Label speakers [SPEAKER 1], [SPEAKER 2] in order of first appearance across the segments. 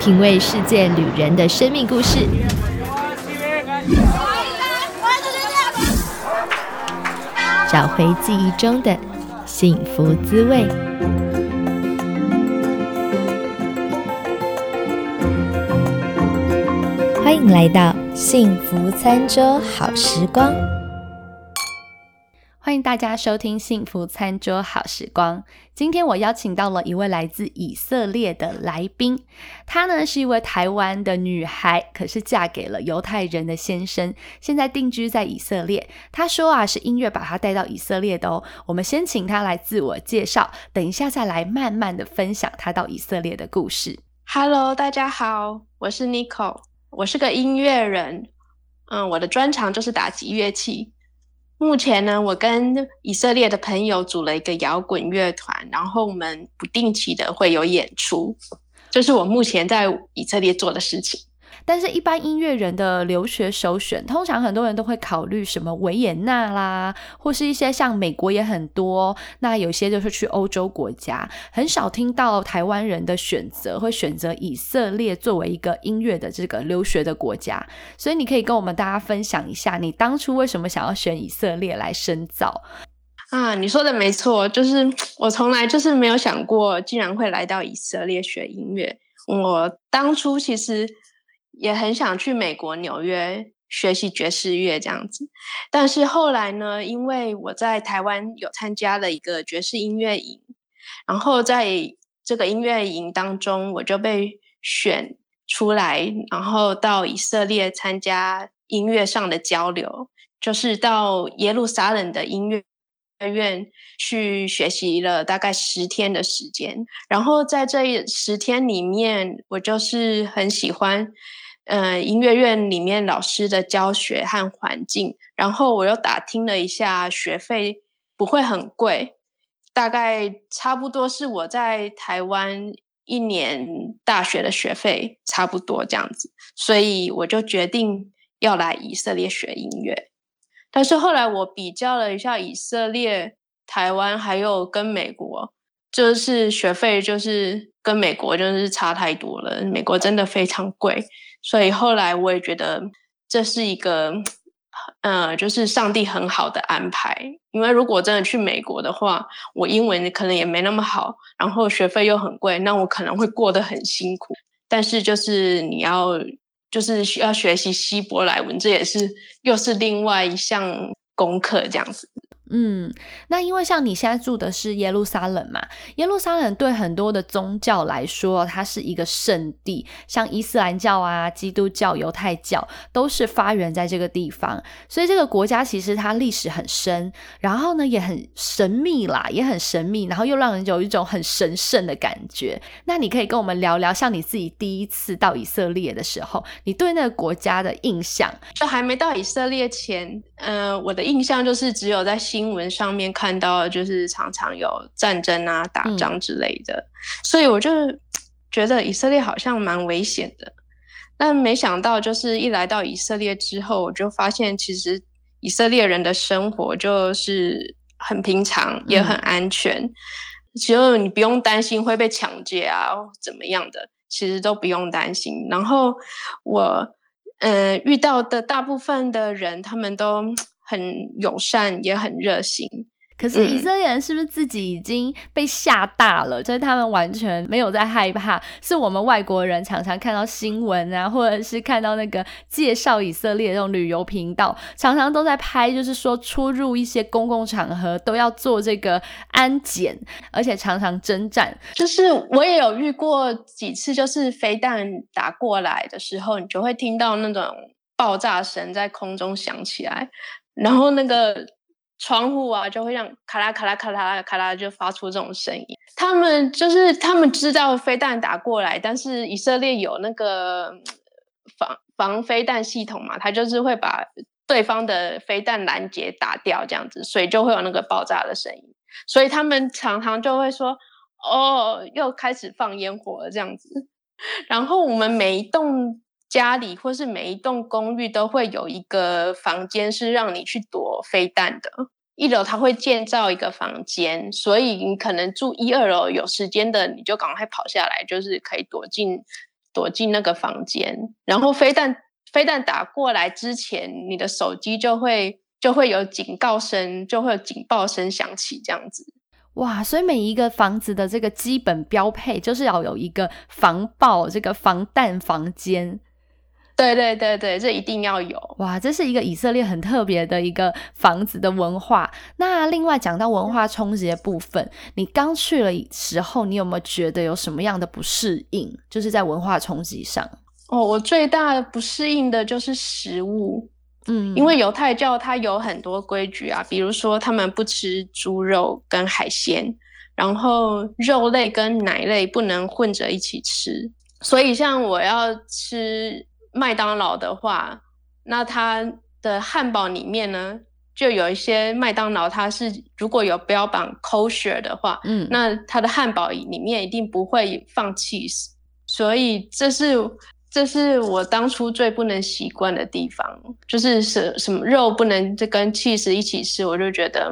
[SPEAKER 1] 品味世界旅人的生命故事，找回记忆中的幸福滋味。欢迎来到幸福餐桌好时光。大家收听《幸福餐桌好时光》。今天我邀请到了一位来自以色列的来宾，她呢是一位台湾的女孩，可是嫁给了犹太人的先生，现在定居在以色列。她说啊，是音乐把她带到以色列的哦。我们先请她来自我介绍，等一下再来慢慢的分享她到以色列的故事。
[SPEAKER 2] Hello，大家好，我是 Nicole，我是个音乐人，嗯，我的专长就是打击乐器。目前呢，我跟以色列的朋友组了一个摇滚乐团，然后我们不定期的会有演出，这是我目前在以色列做的事情。
[SPEAKER 1] 但是，一般音乐人的留学首选，通常很多人都会考虑什么维也纳啦，或是一些像美国也很多。那有些就是去欧洲国家，很少听到台湾人的选择会选择以色列作为一个音乐的这个留学的国家。所以，你可以跟我们大家分享一下，你当初为什么想要选以色列来深造
[SPEAKER 2] 啊？你说的没错，就是我从来就是没有想过，竟然会来到以色列学音乐。我当初其实。也很想去美国纽约学习爵士乐这样子，但是后来呢，因为我在台湾有参加了一个爵士音乐营，然后在这个音乐营当中，我就被选出来，然后到以色列参加音乐上的交流，就是到耶路撒冷的音乐院去学习了大概十天的时间，然后在这十天里面，我就是很喜欢。嗯，音乐院里面老师的教学和环境，然后我又打听了一下，学费不会很贵，大概差不多是我在台湾一年大学的学费差不多这样子，所以我就决定要来以色列学音乐。但是后来我比较了一下以色列、台湾还有跟美国，就是学费就是跟美国就是差太多了，美国真的非常贵。所以后来我也觉得这是一个，呃，就是上帝很好的安排。因为如果真的去美国的话，我英文可能也没那么好，然后学费又很贵，那我可能会过得很辛苦。但是就是你要，就是需要学习希伯来文，这也是又是另外一项功课，这样子。
[SPEAKER 1] 嗯，那因为像你现在住的是耶路撒冷嘛，耶路撒冷对很多的宗教来说，它是一个圣地，像伊斯兰教啊、基督教、犹太教都是发源在这个地方，所以这个国家其实它历史很深，然后呢也很神秘啦，也很神秘，然后又让人有一种很神圣的感觉。那你可以跟我们聊聊，像你自己第一次到以色列的时候，你对那个国家的印象？
[SPEAKER 2] 就还没到以色列前，嗯，我的印象就是只有在西。新闻上面看到，就是常常有战争啊、打仗之类的，所以我就觉得以色列好像蛮危险的。但没想到，就是一来到以色列之后，我就发现其实以色列人的生活就是很平常，也很安全。其实你不用担心会被抢劫啊，怎么样的，其实都不用担心。然后我嗯遇到的大部分的人，他们都。很友善，也很热心。
[SPEAKER 1] 可是以色列人是不是自己已经被吓大了？就是他们完全没有在害怕。是我们外国人常常看到新闻啊，或者是看到那个介绍以色列这种旅游频道，常常都在拍，就是说出入一些公共场合都要做这个安检，而且常常征战。
[SPEAKER 2] 就是我也有遇过几次，就是飞弹打过来的时候，你就会听到那种爆炸声在空中响起来。然后那个窗户啊，就会让咔啦咔啦咔啦咔啦就发出这种声音。他们就是他们知道飞弹打过来，但是以色列有那个防防飞弹系统嘛，他就是会把对方的飞弹拦截打掉，这样子，所以就会有那个爆炸的声音。所以他们常常就会说：“哦，又开始放烟火了。”这样子。然后我们每一栋。家里或是每一栋公寓都会有一个房间是让你去躲飞弹的。一楼他会建造一个房间，所以你可能住一二楼有时间的，你就赶快跑下来，就是可以躲进躲进那个房间，然后飞弹飞弹打过来之前，你的手机就会就会有警告声，就会有警报声响起，这样子。
[SPEAKER 1] 哇，所以每一个房子的这个基本标配就是要有一个防爆、这个防弹房间。
[SPEAKER 2] 对对对对，这一定要有。
[SPEAKER 1] 哇，这是一个以色列很特别的一个房子的文化。那另外讲到文化冲击的部分，你刚去了时候，你有没有觉得有什么样的不适应？就是在文化冲击上。
[SPEAKER 2] 哦，我最大的不适应的就是食物。嗯，因为犹太教它有很多规矩啊，比如说他们不吃猪肉跟海鲜，然后肉类跟奶类不能混着一起吃。所以像我要吃麦当劳的话，那它的汉堡里面呢，就有一些麦当劳它是如果有标榜 kosher 的话，嗯，那它的汉堡里面一定不会放 cheese。所以这是。这是我当初最不能习惯的地方，就是什什么肉不能这跟 cheese 一起吃，我就觉得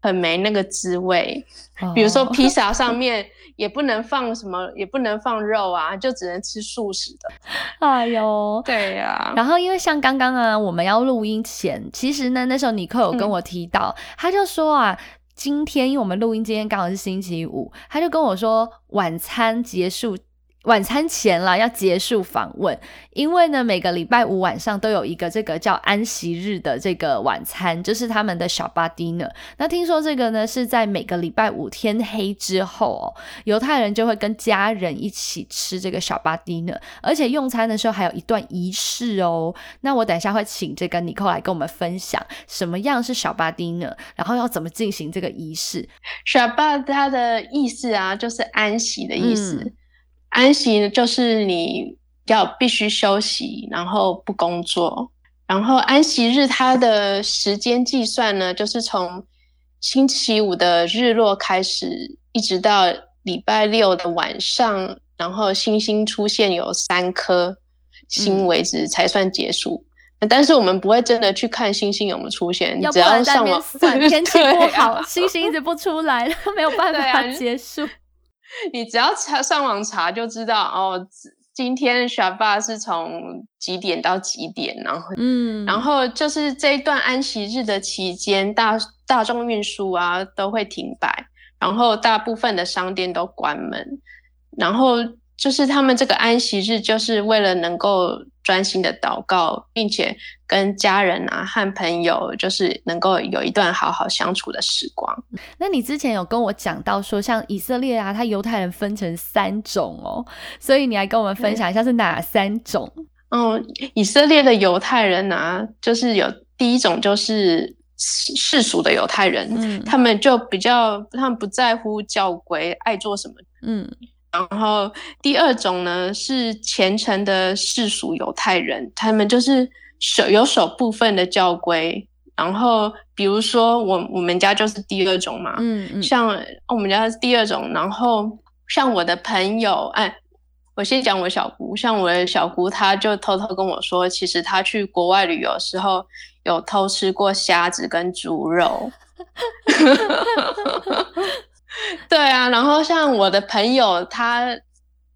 [SPEAKER 2] 很没那个滋味。比如说披萨上面也不能放什么，也不能放肉啊，就只能吃素食的。
[SPEAKER 1] 哎呦，
[SPEAKER 2] 对呀。
[SPEAKER 1] 然后因为像刚刚啊，我们要录音前，其实呢，那时候尼克有跟我提到，他就说啊，今天因为我们录音今天刚好是星期五，他就跟我说晚餐结束。晚餐前了，要结束访问，因为呢，每个礼拜五晚上都有一个这个叫安息日的这个晚餐，就是他们的小巴 dinner。那听说这个呢是在每个礼拜五天黑之后哦，犹太人就会跟家人一起吃这个小巴 dinner，而且用餐的时候还有一段仪式哦。那我等一下会请这个尼克来跟我们分享什么样是小巴 dinner，然后要怎么进行这个仪式。
[SPEAKER 2] 小巴它的意思啊，就是安息的意思。安息就是你要必须休息，然后不工作。然后安息日它的时间计算呢，就是从星期五的日落开始，一直到礼拜六的晚上，然后星星出现有三颗星为止才算结束。但是我们不会真的去看星星有没有出现，只要上网
[SPEAKER 1] 算 天气不好，星星一直不出来，没有办法结束。
[SPEAKER 2] 你只要查上网查就知道哦，今天 Shabbat 是从几点到几点，然后嗯，然后就是这一段安息日的期间，大大众运输啊都会停摆，然后大部分的商店都关门，然后。就是他们这个安息日，就是为了能够专心的祷告，并且跟家人啊和朋友，就是能够有一段好好相处的时光。
[SPEAKER 1] 那你之前有跟我讲到说，像以色列啊，它犹太人分成三种哦，所以你来跟我们分享一下是哪三种？
[SPEAKER 2] 嗯，以色列的犹太人啊，就是有第一种就是世俗的犹太人，嗯，他们就比较他们不在乎教规，爱做什么，嗯。然后第二种呢是虔诚的世俗犹太人，他们就是守有守部分的教规。然后比如说我我们家就是第二种嘛，嗯嗯，像我们家是第二种。然后像我的朋友，哎，我先讲我小姑，像我的小姑，她就偷偷跟我说，其实她去国外旅游的时候有偷吃过虾子跟猪肉。对啊，然后像我的朋友，他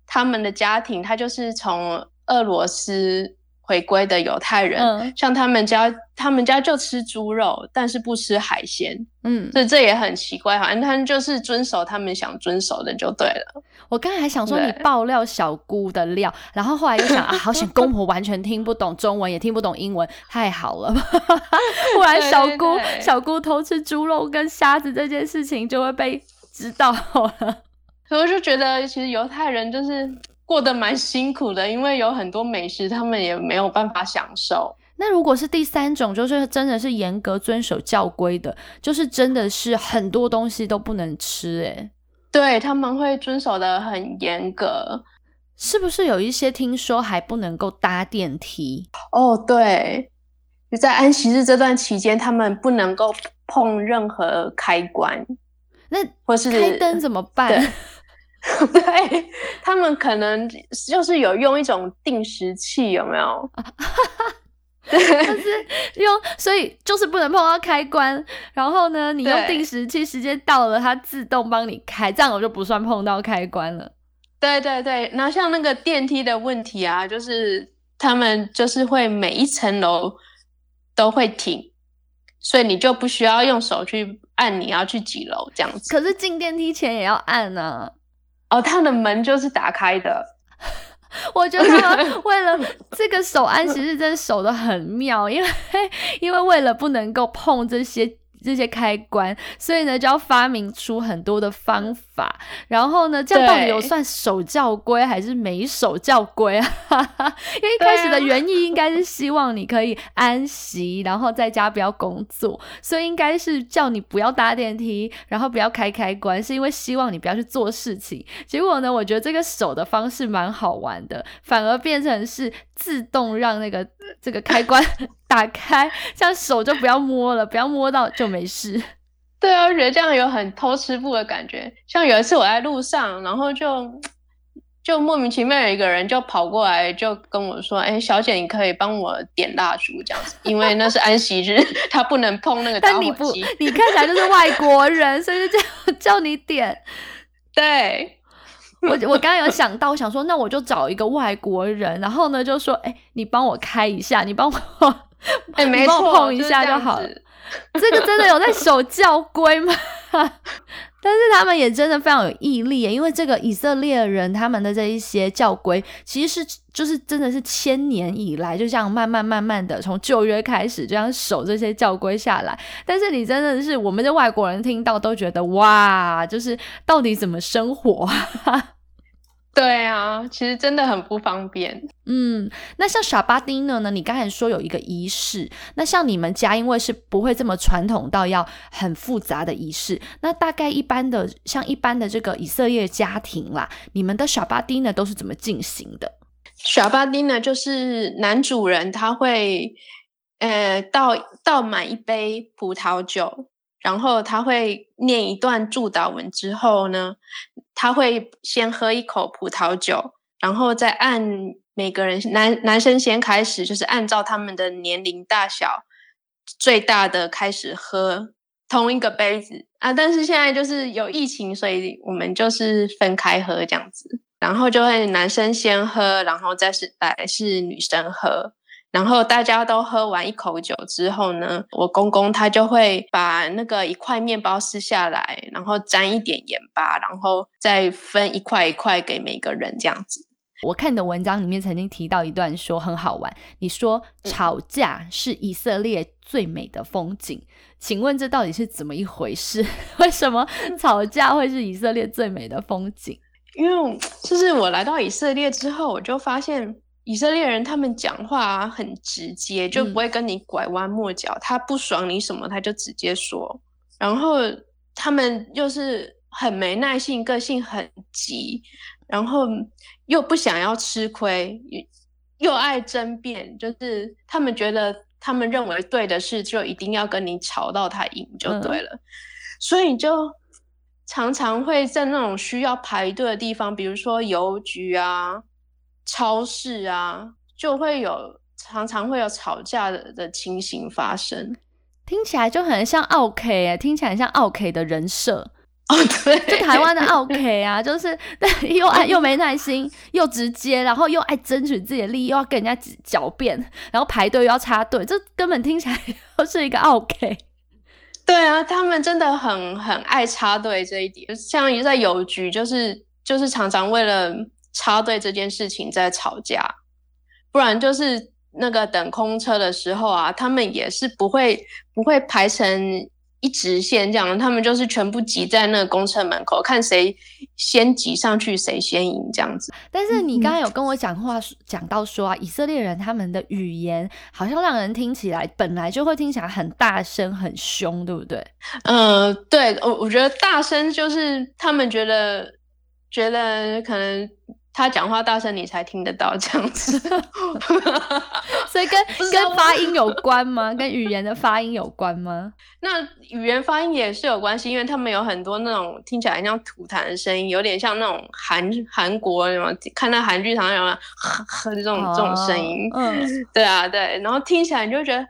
[SPEAKER 2] 他们的家庭，他就是从俄罗斯回归的犹太人，像他们家，他们家就吃猪肉，但是不吃海鲜，嗯，所以这也很奇怪，反正他们就是遵守他们想遵守的就对了。
[SPEAKER 1] 我刚才还想说你爆料小姑的料，然后后来又想啊，好险公婆完全听不懂中文，也听不懂英文，太好了，不然小姑小姑偷吃猪肉跟虾子这件事情就会被。知道了，
[SPEAKER 2] 所以我就觉得其实犹太人就是过得蛮辛苦的，因为有很多美食他们也没有办法享受。
[SPEAKER 1] 那如果是第三种，就是真的是严格遵守教规的，就是真的是很多东西都不能吃，哎，
[SPEAKER 2] 对他们会遵守的很严格，
[SPEAKER 1] 是不是有一些听说还不能够搭电梯？
[SPEAKER 2] 哦，对，就在安息日这段期间，他们不能够碰任何开关。
[SPEAKER 1] 那或是开灯怎么办？
[SPEAKER 2] 对他们可能就是有用一种定时器，有没有？
[SPEAKER 1] 就是用，所以就是不能碰到开关。然后呢，你用定时器，时间到了，它自动帮你开，这样我就不算碰到开关了。
[SPEAKER 2] 对对对，那像那个电梯的问题啊，就是他们就是会每一层楼都会停，所以你就不需要用手去按你要去几楼这样子。
[SPEAKER 1] 可是进电梯前也要按呢。
[SPEAKER 2] 哦，它的门就是打开的。
[SPEAKER 1] 我觉得为了这个手按，其实真的守的很妙，因为 因为为了不能够碰这些。这些开关，所以呢就要发明出很多的方法。然后呢，这样到底有算守教规还是没守教规啊？因为一开始的原意应该是希望你可以安息，然后在家不要工作，所以应该是叫你不要搭电梯，然后不要开开关，是因为希望你不要去做事情。结果呢，我觉得这个手的方式蛮好玩的，反而变成是自动让那个这个开关。打开，这样手就不要摸了，不要摸到就没事。
[SPEAKER 2] 对啊，我觉得这样有很偷吃布的感觉。像有一次我在路上，然后就就莫名其妙有一个人就跑过来，就跟我说：“哎，小姐，你可以帮我点蜡烛这样子，因为那是安息日，他不能碰那个但你
[SPEAKER 1] 不。”你看起来就是外国人，所以就叫 叫你点。
[SPEAKER 2] 对。
[SPEAKER 1] 我我刚刚有想到，我想说，那我就找一个外国人，然后呢，就说：“哎，你帮我开一下，你帮我，
[SPEAKER 2] 哎，没错，
[SPEAKER 1] 碰一下就好了。” 这个真的有在守教规吗？但是他们也真的非常有毅力，因为这个以色列人他们的这一些教规，其实是就是真的是千年以来就这样慢慢慢慢的从旧约开始这样守这些教规下来。但是你真的是我们的外国人听到都觉得哇，就是到底怎么生活？
[SPEAKER 2] 对啊，其实真的很不方便。
[SPEAKER 1] 嗯，那像傻巴丁呢？呢，你刚才说有一个仪式，那像你们家因为是不会这么传统到要很复杂的仪式，那大概一般的像一般的这个以色列家庭啦，你们的傻巴丁呢都是怎么进行的？
[SPEAKER 2] 傻巴丁呢，就是男主人他会呃倒倒满一杯葡萄酒。然后他会念一段祝祷文之后呢，他会先喝一口葡萄酒，然后再按每个人男男生先开始，就是按照他们的年龄大小最大的开始喝同一个杯子啊。但是现在就是有疫情，所以我们就是分开喝这样子，然后就会男生先喝，然后再是来是女生喝。然后大家都喝完一口酒之后呢，我公公他就会把那个一块面包撕下来，然后沾一点盐巴，然后再分一块一块给每个人这样子。
[SPEAKER 1] 我看你的文章里面曾经提到一段说很好玩，你说吵架是以色列最美的风景，请问这到底是怎么一回事？为什么吵架会是以色列最美的风景？
[SPEAKER 2] 因为就是我来到以色列之后，我就发现。以色列人他们讲话很直接，就不会跟你拐弯抹角。他不爽你什么，他就直接说。然后他们又是很没耐性，个性很急，然后又不想要吃亏，又爱争辩。就是他们觉得他们认为对的事，就一定要跟你吵到他赢就对了。所以就常常会在那种需要排队的地方，比如说邮局啊。超市啊，就会有常常会有吵架的的情形发生，
[SPEAKER 1] 听起来就很像奥 K 哎，听起来像奥 K 的人设
[SPEAKER 2] 哦，对，
[SPEAKER 1] 就台湾的奥 K 啊，就是又爱又没耐心，又直接，然后又爱争取自己的利益，又要跟人家狡辩，然后排队又要插队，这根本听起来 就是一个奥 K。
[SPEAKER 2] 对啊，他们真的很很爱插队这一点，像在邮局，就是就是常常为了。插队这件事情在吵架，不然就是那个等空车的时候啊，他们也是不会不会排成一直线这样，他们就是全部挤在那个公车门口，看谁先挤上去谁先赢这样子。
[SPEAKER 1] 但是你刚刚有跟我讲话讲到说啊，以色列人他们的语言好像让人听起来本来就会听起来很大声很凶，对不对？
[SPEAKER 2] 嗯，对我我觉得大声就是他们觉得觉得可能。他讲话大声，你才听得到这样子，
[SPEAKER 1] 所以跟跟发音有关吗？跟语言的发音有关吗？
[SPEAKER 2] 那语言发音也是有关系，因为他们有很多那种听起来像吐痰的声音，有点像那种韩韩国什么看到韩剧常常有呵呵这种这种声音。嗯，对啊，对，然后听起来你就觉得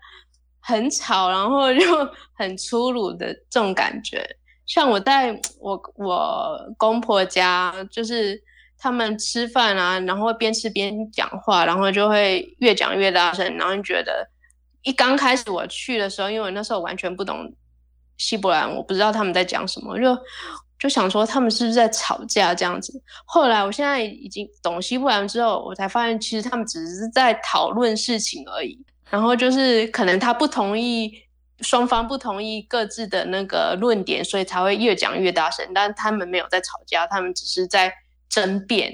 [SPEAKER 2] 很吵，然后就 很粗鲁的这种感觉。像我在我我公婆家就是。他们吃饭啊，然后边吃边讲话，然后就会越讲越大声，然后觉得一刚开始我去的时候，因为那时候完全不懂希伯兰，我不知道他们在讲什么，就就想说他们是不是在吵架这样子。后来我现在已经懂希伯兰之后，我才发现其实他们只是在讨论事情而已，然后就是可能他不同意。双方不同意各自的那个论点，所以才会越讲越大声。但他们没有在吵架，他们只是在争辩。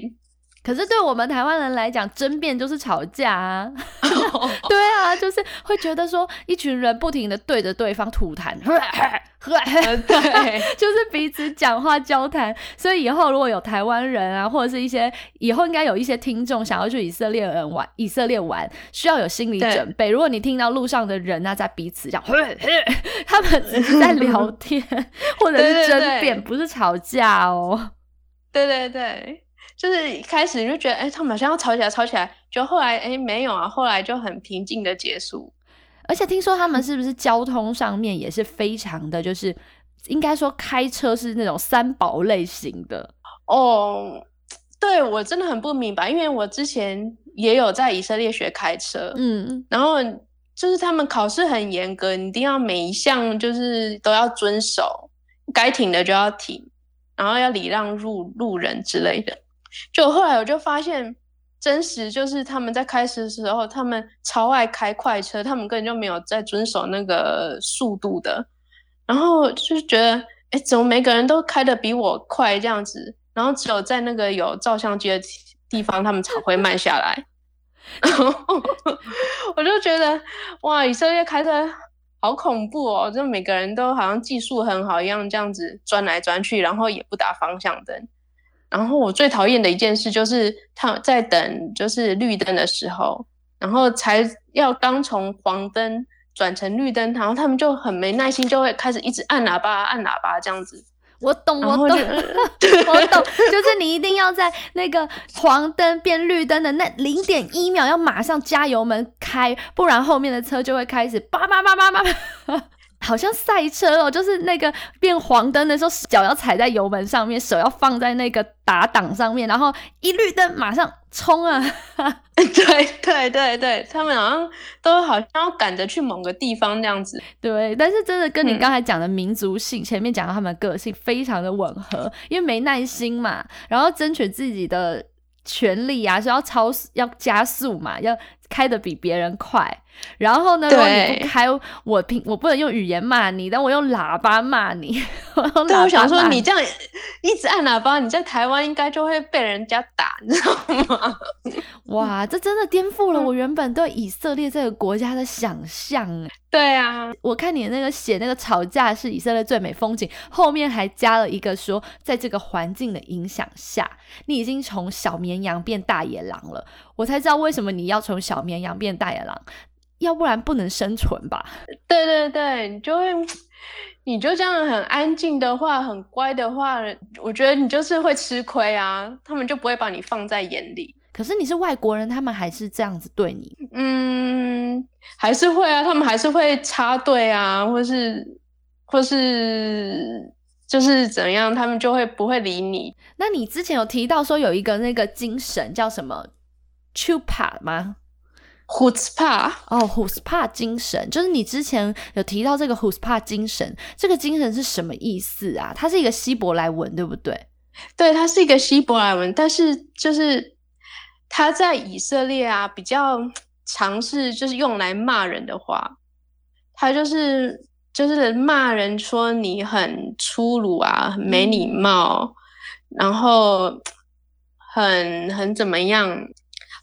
[SPEAKER 1] 可是对我们台湾人来讲，争辩就是吵架啊！对啊，就是会觉得说，一群人不停的对着对方吐痰，
[SPEAKER 2] 对，
[SPEAKER 1] 就是彼此讲话交谈。所以以后如果有台湾人啊，或者是一些以后应该有一些听众想要去以色列人玩，以色列玩需要有心理准备。如果你听到路上的人啊在彼此讲，他们只是在聊天或者是争辩，不是吵架哦。
[SPEAKER 2] 对对对。就是一开始你就觉得，哎，他们好像要吵起来，吵起来，就后来，哎，没有啊，后来就很平静的结束。
[SPEAKER 1] 而且听说他们是不是交通上面也是非常的，就是应该说开车是那种三宝类型的
[SPEAKER 2] 哦。对我真的很不明白，因为我之前也有在以色列学开车，嗯，然后就是他们考试很严格，你一定要每一项就是都要遵守，该停的就要停，然后要礼让路路人之类的。就后来我就发现，真实就是他们在开始的时候，他们超爱开快车，他们根本就没有在遵守那个速度的。然后就是觉得，哎，怎么每个人都开的比我快这样子？然后只有在那个有照相机的地方，他们才会慢下来。然后 我就觉得，哇，以色列开车好恐怖哦！就每个人都好像技术很好一样，这样子钻来钻去，然后也不打方向灯。然后我最讨厌的一件事就是他在等就是绿灯的时候，然后才要刚从黄灯转成绿灯，然后他们就很没耐心，就会开始一直按喇叭、按喇叭这样子。
[SPEAKER 1] 我懂，我懂，我懂，就是你一定要在那个黄灯变绿灯的那零点一秒要马上加油门开，不然后面的车就会开始叭叭叭叭叭。好像赛车哦，就是那个变黄灯的时候，脚要踩在油门上面，手要放在那个打档上面，然后一绿灯马上冲啊！
[SPEAKER 2] 对对对对，他们好像都好像要赶着去某个地方那样子。
[SPEAKER 1] 对，但是真的跟你刚才讲的民族性，前面讲到他们个性非常的吻合，因为没耐心嘛，然后争取自己的权利啊，是要超要加速嘛，要。开的比别人快，然后呢？如果你不开，我平我不能用语言骂你，但我用喇叭骂你。
[SPEAKER 2] 对，我想说你这样一直按喇叭，你在台湾应该就会被人家打，你知道吗？
[SPEAKER 1] 哇，这真的颠覆了我原本对以色列这个国家的想象。
[SPEAKER 2] 对啊，
[SPEAKER 1] 我看你那个写那个吵架是以色列最美风景，后面还加了一个说，在这个环境的影响下，你已经从小绵羊变大野狼了。我才知道为什么你要从小绵羊变大野狼，要不然不能生存吧？
[SPEAKER 2] 对对对，你就会，你就这样很安静的话，很乖的话，我觉得你就是会吃亏啊，他们就不会把你放在眼里。
[SPEAKER 1] 可是你是外国人，他们还是这样子对你？
[SPEAKER 2] 嗯，还是会啊，他们还是会插队啊，或是或是就是怎样，他们就会不会理你。
[SPEAKER 1] 那你之前有提到说有一个那个精神叫什么？Chupa 吗
[SPEAKER 2] ？Huspa
[SPEAKER 1] 哦，Huspa 精神就是你之前有提到这个 Huspa 精神，这个精神是什么意思啊？它是一个希伯来文，对不对？
[SPEAKER 2] 对，它是一个希伯来文，但是就是它在以色列啊比较尝试就是用来骂人的话，它就是就是骂人说你很粗鲁啊，没礼貌，然后很很怎么样？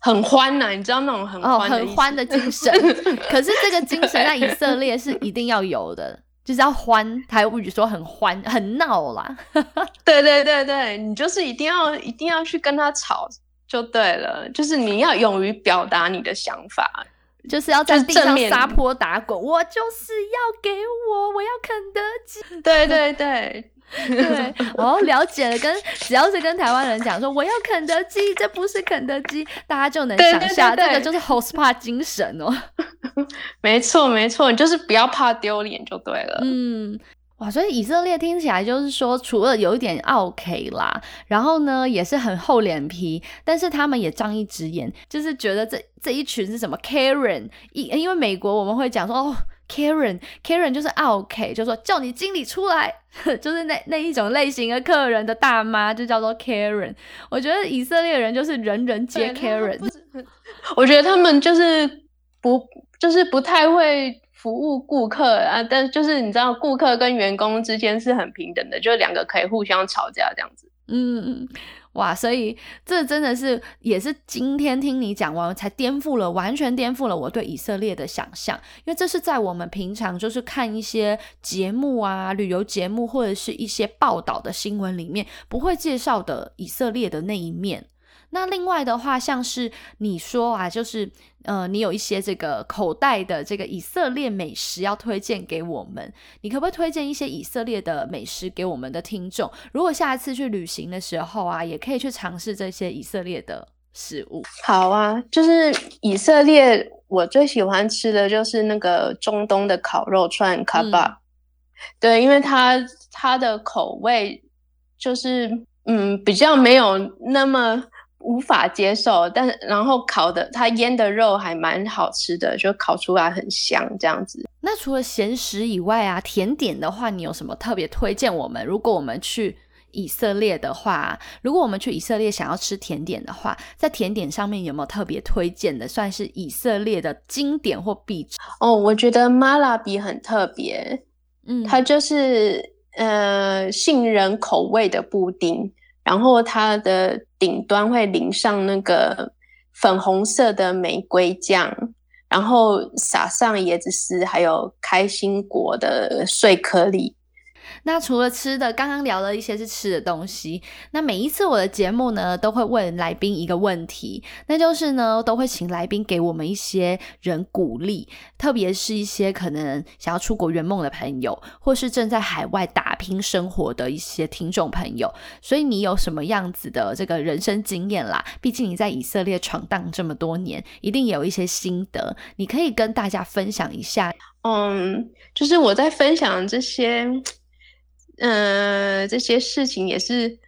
[SPEAKER 2] 很欢呐，你知道那种很
[SPEAKER 1] 哦很欢的精神。可是这个精神在以色列是一定要有的，就是要欢。台语说很欢很闹啦。
[SPEAKER 2] 对对对对，你就是一定要一定要去跟他吵就对了，就是你要勇于表达你的想法，
[SPEAKER 1] 就是要在地上撒泼打滚。我就是要给我，我要肯德基。
[SPEAKER 2] 对对对。
[SPEAKER 1] 对，哦，了解了。跟只要是跟台湾人讲说我要肯德基，这不是肯德基，大家就能想象这个就是 Hospa 精神哦。
[SPEAKER 2] 没错，没错，你就是不要怕丢脸就对了。
[SPEAKER 1] 嗯，哇，所以以色列听起来就是说，除了有一点 OK 啦，然后呢也是很厚脸皮，但是他们也仗义直言，就是觉得这这一群是什么 Karen，因因为美国我们会讲说哦 Karen，Karen 就是 OK，就说叫你经理出来，就是那那一种类型的客人的大妈就叫做 Karen。我觉得以色列人就是人人皆 Karen，
[SPEAKER 2] 我觉得他们就是不就是不太会。服务顾客啊，但就是你知道，顾客跟员工之间是很平等的，就是两个可以互相吵架这样子。
[SPEAKER 1] 嗯嗯，哇，所以这真的是也是今天听你讲完，才颠覆了，完全颠覆了我对以色列的想象。因为这是在我们平常就是看一些节目啊、旅游节目或者是一些报道的新闻里面不会介绍的以色列的那一面。那另外的话，像是你说啊，就是呃，你有一些这个口袋的这个以色列美食要推荐给我们，你可不可以推荐一些以色列的美食给我们的听众？如果下一次去旅行的时候啊，也可以去尝试这些以色列的食物。
[SPEAKER 2] 好啊，就是以色列，我最喜欢吃的就是那个中东的烤肉串卡巴，对，因为它它的口味就是嗯比较没有那么。无法接受，但是然后烤的它腌的肉还蛮好吃的，就烤出来很香这样子。
[SPEAKER 1] 那除了咸食以外啊，甜点的话，你有什么特别推荐我们？如果我们去以色列的话，如果我们去以色列想要吃甜点的话，在甜点上面有没有特别推荐的？算是以色列的经典或必吃？
[SPEAKER 2] 哦，我觉得马拉比很特别，嗯，它就是呃杏仁口味的布丁。然后它的顶端会淋上那个粉红色的玫瑰酱，然后撒上椰子丝，还有开心果的碎颗粒。
[SPEAKER 1] 那除了吃的，刚刚聊了一些是吃的东西。那每一次我的节目呢，都会问来宾一个问题，那就是呢，都会请来宾给我们一些人鼓励，特别是一些可能想要出国圆梦的朋友，或是正在海外打拼生活的一些听众朋友。所以你有什么样子的这个人生经验啦？毕竟你在以色列闯荡这么多年，一定有一些心得，你可以跟大家分享一下。
[SPEAKER 2] 嗯，就是我在分享这些。嗯，这些事情也是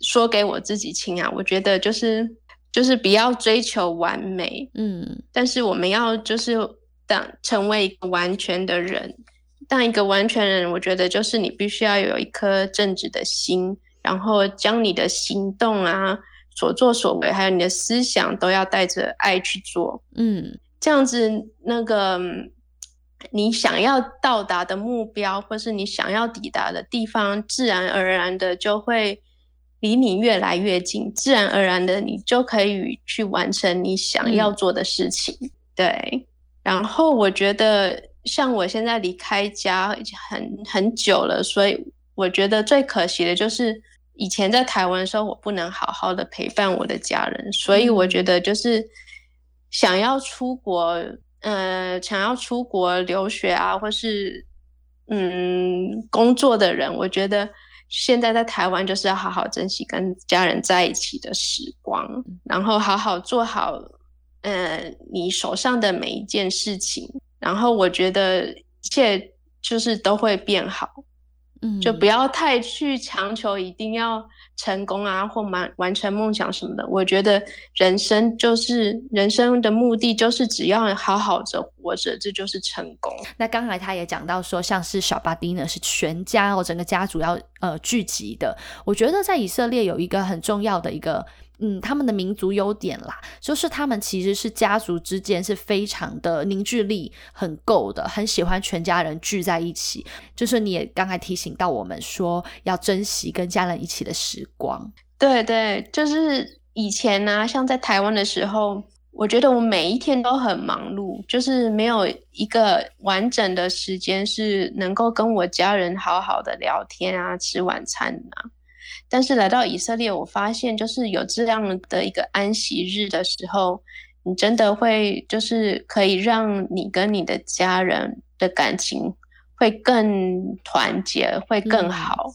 [SPEAKER 2] 说给我自己听啊。我觉得就是就是不要追求完美，嗯，但是我们要就是当成为一个完全的人，当一个完全人，我觉得就是你必须要有一颗正直的心，然后将你的行动啊、所作所为，还有你的思想，都要带着爱去做，嗯，这样子那个。你想要到达的目标，或是你想要抵达的地方，自然而然的就会离你越来越近。自然而然的，你就可以去完成你想要做的事情。对。然后我觉得，像我现在离开家很很久了，所以我觉得最可惜的就是以前在台湾的时候，我不能好好的陪伴我的家人。所以我觉得，就是想要出国。呃，想要出国留学啊，或是嗯工作的人，我觉得现在在台湾就是要好好珍惜跟家人在一起的时光，然后好好做好呃你手上的每一件事情，然后我觉得一切就是都会变好，嗯，就不要太去强求一定要。成功啊，或完完成梦想什么的，我觉得人生就是人生的目的，就是只要好好的活着，这就是成功。
[SPEAKER 1] 那刚才他也讲到说，像是小巴丁呢，是全家哦，整个家族要呃聚集的。我觉得在以色列有一个很重要的一个。嗯，他们的民族优点啦，就是他们其实是家族之间是非常的凝聚力很够的，很喜欢全家人聚在一起。就是你也刚才提醒到我们说，要珍惜跟家人一起的时光。
[SPEAKER 2] 对对，就是以前呢，像在台湾的时候，我觉得我每一天都很忙碌，就是没有一个完整的时间是能够跟我家人好好的聊天啊，吃晚餐啊。但是来到以色列，我发现就是有这样的一个安息日的时候，你真的会就是可以让你跟你的家人的感情会更团结，会更好。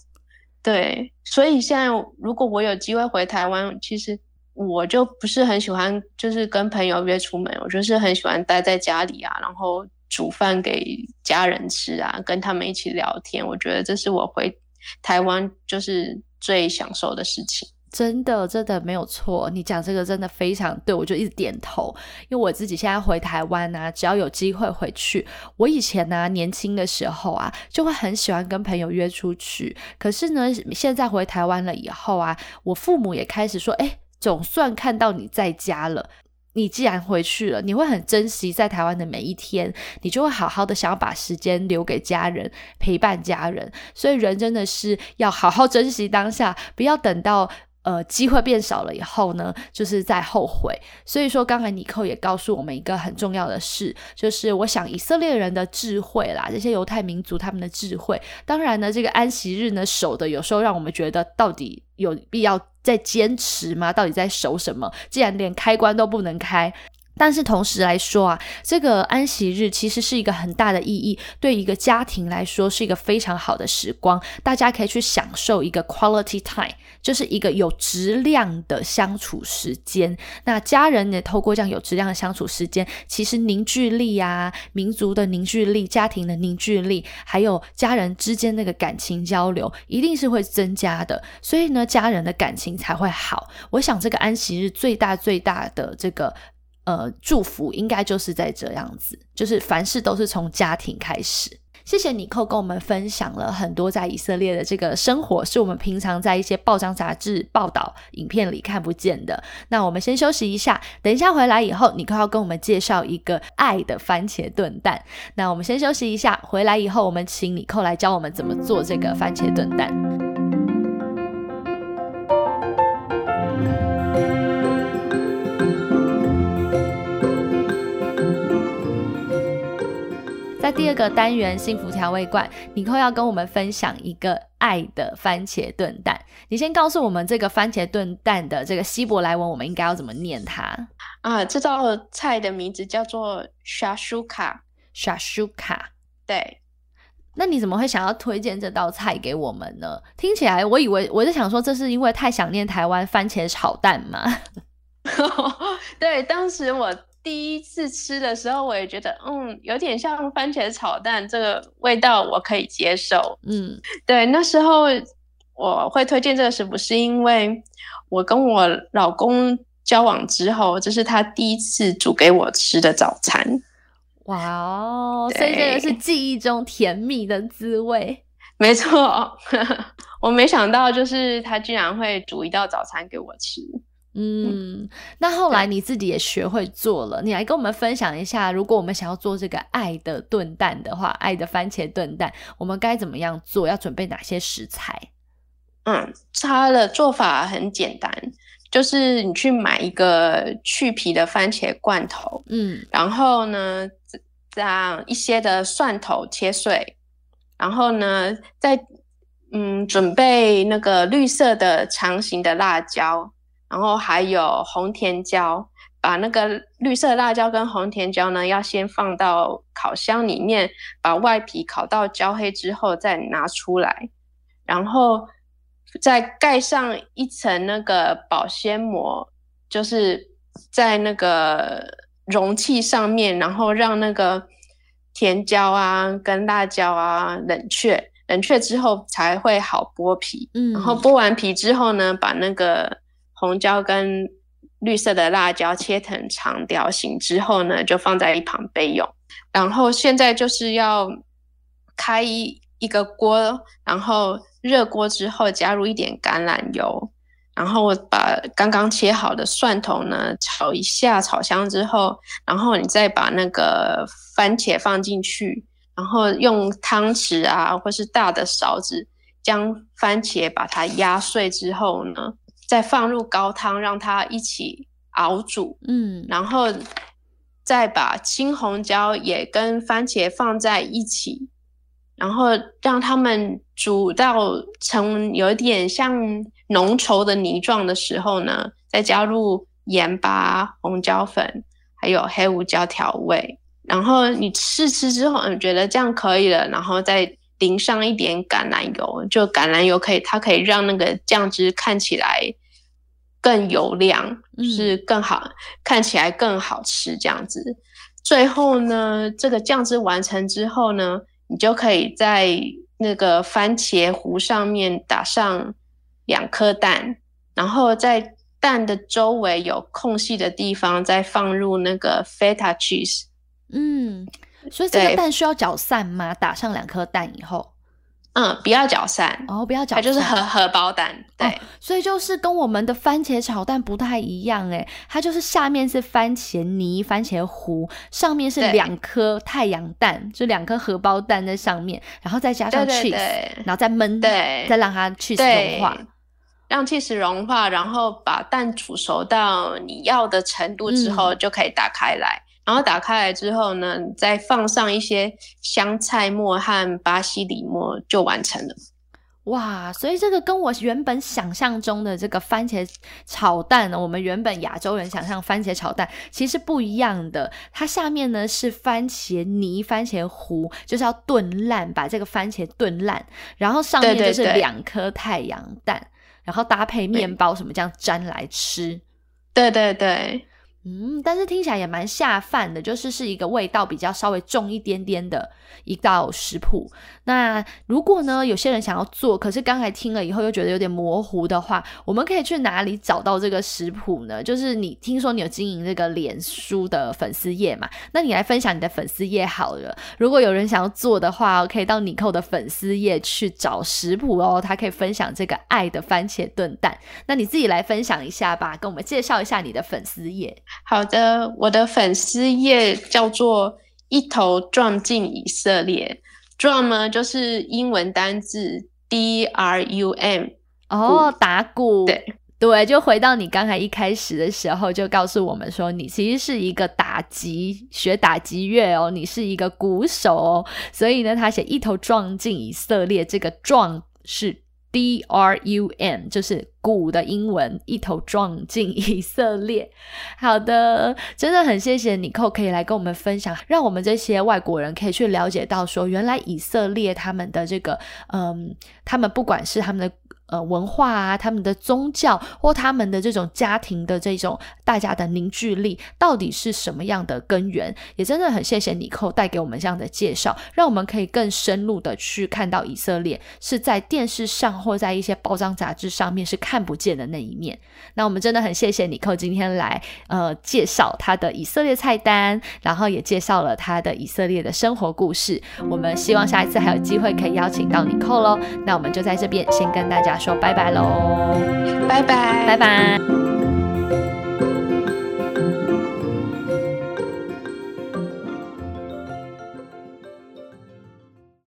[SPEAKER 2] 对，所以现在如果我有机会回台湾，其实我就不是很喜欢，就是跟朋友约出门，我就是很喜欢待在家里啊，然后煮饭给家人吃啊，跟他们一起聊天。我觉得这是我回台湾就是最享受的事情。
[SPEAKER 1] 真的，真的没有错。你讲这个真的非常对，我就一直点头。因为我自己现在回台湾啊，只要有机会回去，我以前呢年轻的时候啊，就会很喜欢跟朋友约出去。可是呢，现在回台湾了以后啊，我父母也开始说，哎，总算看到你在家了。你既然回去了，你会很珍惜在台湾的每一天，你就会好好的想要把时间留给家人，陪伴家人。所以人真的是要好好珍惜当下，不要等到。呃，机会变少了以后呢，就是在后悔。所以说，刚才尼寇也告诉我们一个很重要的事，就是我想以色列人的智慧啦，这些犹太民族他们的智慧。当然呢，这个安息日呢守的，有时候让我们觉得到底有必要再坚持吗？到底在守什么？既然连开关都不能开。但是同时来说啊，这个安息日其实是一个很大的意义，对一个家庭来说是一个非常好的时光，大家可以去享受一个 quality time，就是一个有质量的相处时间。那家人也透过这样有质量的相处时间，其实凝聚力啊，民族的凝聚力、家庭的凝聚力，还有家人之间那个感情交流，一定是会增加的。所以呢，家人的感情才会好。我想这个安息日最大最大的这个。呃，祝福应该就是在这样子，就是凡事都是从家庭开始。谢谢尼寇跟我们分享了很多在以色列的这个生活，是我们平常在一些报章杂志报道、影片里看不见的。那我们先休息一下，等一下回来以后，尼寇要跟我们介绍一个爱的番茄炖蛋。那我们先休息一下，回来以后我们请尼寇来教我们怎么做这个番茄炖蛋。在第二个单元幸福调味罐，尼寇要跟我们分享一个爱的番茄炖蛋。你先告诉我们这个番茄炖蛋的这个希伯来文，我们应该要怎么念它
[SPEAKER 2] 啊？这道菜的名字叫做 shashuka。
[SPEAKER 1] shashuka，
[SPEAKER 2] 对。
[SPEAKER 1] 那你怎么会想要推荐这道菜给我们呢？听起来我以为我是想说，这是因为太想念台湾番茄炒蛋吗？
[SPEAKER 2] 对，当时我。第一次吃的时候，我也觉得，嗯，有点像番茄炒蛋，这个味道我可以接受。嗯，对，那时候我会推荐这个食谱，是因为我跟我老公交往之后，这是他第一次煮给我吃的早餐。
[SPEAKER 1] 哇哦，所以这个是记忆中甜蜜的滋味。
[SPEAKER 2] 没错，我没想到，就是他居然会煮一道早餐给我吃。
[SPEAKER 1] 嗯，那后来你自己也学会做了，你来跟我们分享一下，如果我们想要做这个爱的炖蛋的话，爱的番茄炖蛋，我们该怎么样做？要准备哪些食材？
[SPEAKER 2] 嗯，它的做法很简单，就是你去买一个去皮的番茄罐头，嗯，然后呢，样一些的蒜头切碎，然后呢，再嗯准备那个绿色的长形的辣椒。然后还有红甜椒，把那个绿色辣椒跟红甜椒呢，要先放到烤箱里面，把外皮烤到焦黑之后再拿出来，然后再盖上一层那个保鲜膜，就是在那个容器上面，然后让那个甜椒啊跟辣椒啊冷却，冷却之后才会好剥皮。嗯，然后剥完皮之后呢，把那个。红椒跟绿色的辣椒切成长条形之后呢，就放在一旁备用。然后现在就是要开一一个锅，然后热锅之后加入一点橄榄油，然后我把刚刚切好的蒜头呢炒一下，炒香之后，然后你再把那个番茄放进去，然后用汤匙啊或是大的勺子将番茄把它压碎之后呢。再放入高汤，让它一起熬煮，嗯，然后再把青红椒也跟番茄放在一起，然后让它们煮到成有点像浓稠的泥状的时候呢，再加入盐巴、红椒粉还有黑胡椒调味，然后你试吃之后，你觉得这样可以了，然后再。淋上一点橄榄油，就橄榄油可以，它可以让那个酱汁看起来更油亮，是更好，看起来更好吃这样子。最后呢，这个酱汁完成之后呢，你就可以在那个番茄糊上面打上两颗蛋，然后在蛋的周围有空隙的地方再放入那个 feta cheese。
[SPEAKER 1] 嗯，所以这个蛋需要搅散吗？打上两颗蛋以后。
[SPEAKER 2] 嗯，不要搅散
[SPEAKER 1] 哦，不要搅
[SPEAKER 2] 散，它就是荷荷包蛋，对，
[SPEAKER 1] 所以就是跟我们的番茄炒蛋不太一样诶，它就是下面是番茄泥、番茄糊，上面是两颗太阳蛋，就两颗荷包蛋在上面，然后再加上 cheese，然后再焖，
[SPEAKER 2] 对，
[SPEAKER 1] 再让它 cheese 融化，
[SPEAKER 2] 让 cheese 融化，然后把蛋煮熟到你要的程度之后，就可以打开来。然后打开来之后呢，再放上一些香菜末和巴西里末，就完成了。
[SPEAKER 1] 哇，所以这个跟我原本想象中的这个番茄炒蛋呢，我们原本亚洲人想象番茄炒蛋其实不一样的。它下面呢是番茄泥、番茄糊，就是要炖烂，把这个番茄炖烂，然后上面就是两颗太阳蛋，然后搭配面包什么这样沾来吃。
[SPEAKER 2] 对对对。
[SPEAKER 1] 嗯，但是听起来也蛮下饭的，就是是一个味道比较稍微重一点点的一道食谱。那如果呢，有些人想要做，可是刚才听了以后又觉得有点模糊的话，我们可以去哪里找到这个食谱呢？就是你听说你有经营这个脸书的粉丝页嘛？那你来分享你的粉丝页好了。如果有人想要做的话，可以到尼寇的粉丝页去找食谱哦，他可以分享这个爱的番茄炖蛋。那你自己来分享一下吧，跟我们介绍一下你的粉丝页。
[SPEAKER 2] 好的，我的粉丝页叫做“一头撞进以色列 ”，drum 呢就是英文单字 D R U M，
[SPEAKER 1] 哦，打鼓，
[SPEAKER 2] 对。
[SPEAKER 1] 对，就回到你刚才一开始的时候，就告诉我们说，你其实是一个打击学打击乐哦，你是一个鼓手哦，所以呢，他写“一头撞进以色列”，这个“撞”是 D R U N 就是。鼓的英文一头撞进以色列。好的，真的很谢谢你寇可以来跟我们分享，让我们这些外国人可以去了解到说，原来以色列他们的这个，嗯，他们不管是他们的。呃，文化啊，他们的宗教或他们的这种家庭的这种大家的凝聚力，到底是什么样的根源？也真的很谢谢尼寇带给我们这样的介绍，让我们可以更深入的去看到以色列是在电视上或在一些包装杂志上面是看不见的那一面。那我们真的很谢谢尼寇今天来呃介绍他的以色列菜单，然后也介绍了他的以色列的生活故事。我们希望下一次还有机会可以邀请到尼寇喽。那我们就在这边先跟大家。说拜拜喽，
[SPEAKER 2] 拜拜，
[SPEAKER 1] 拜拜。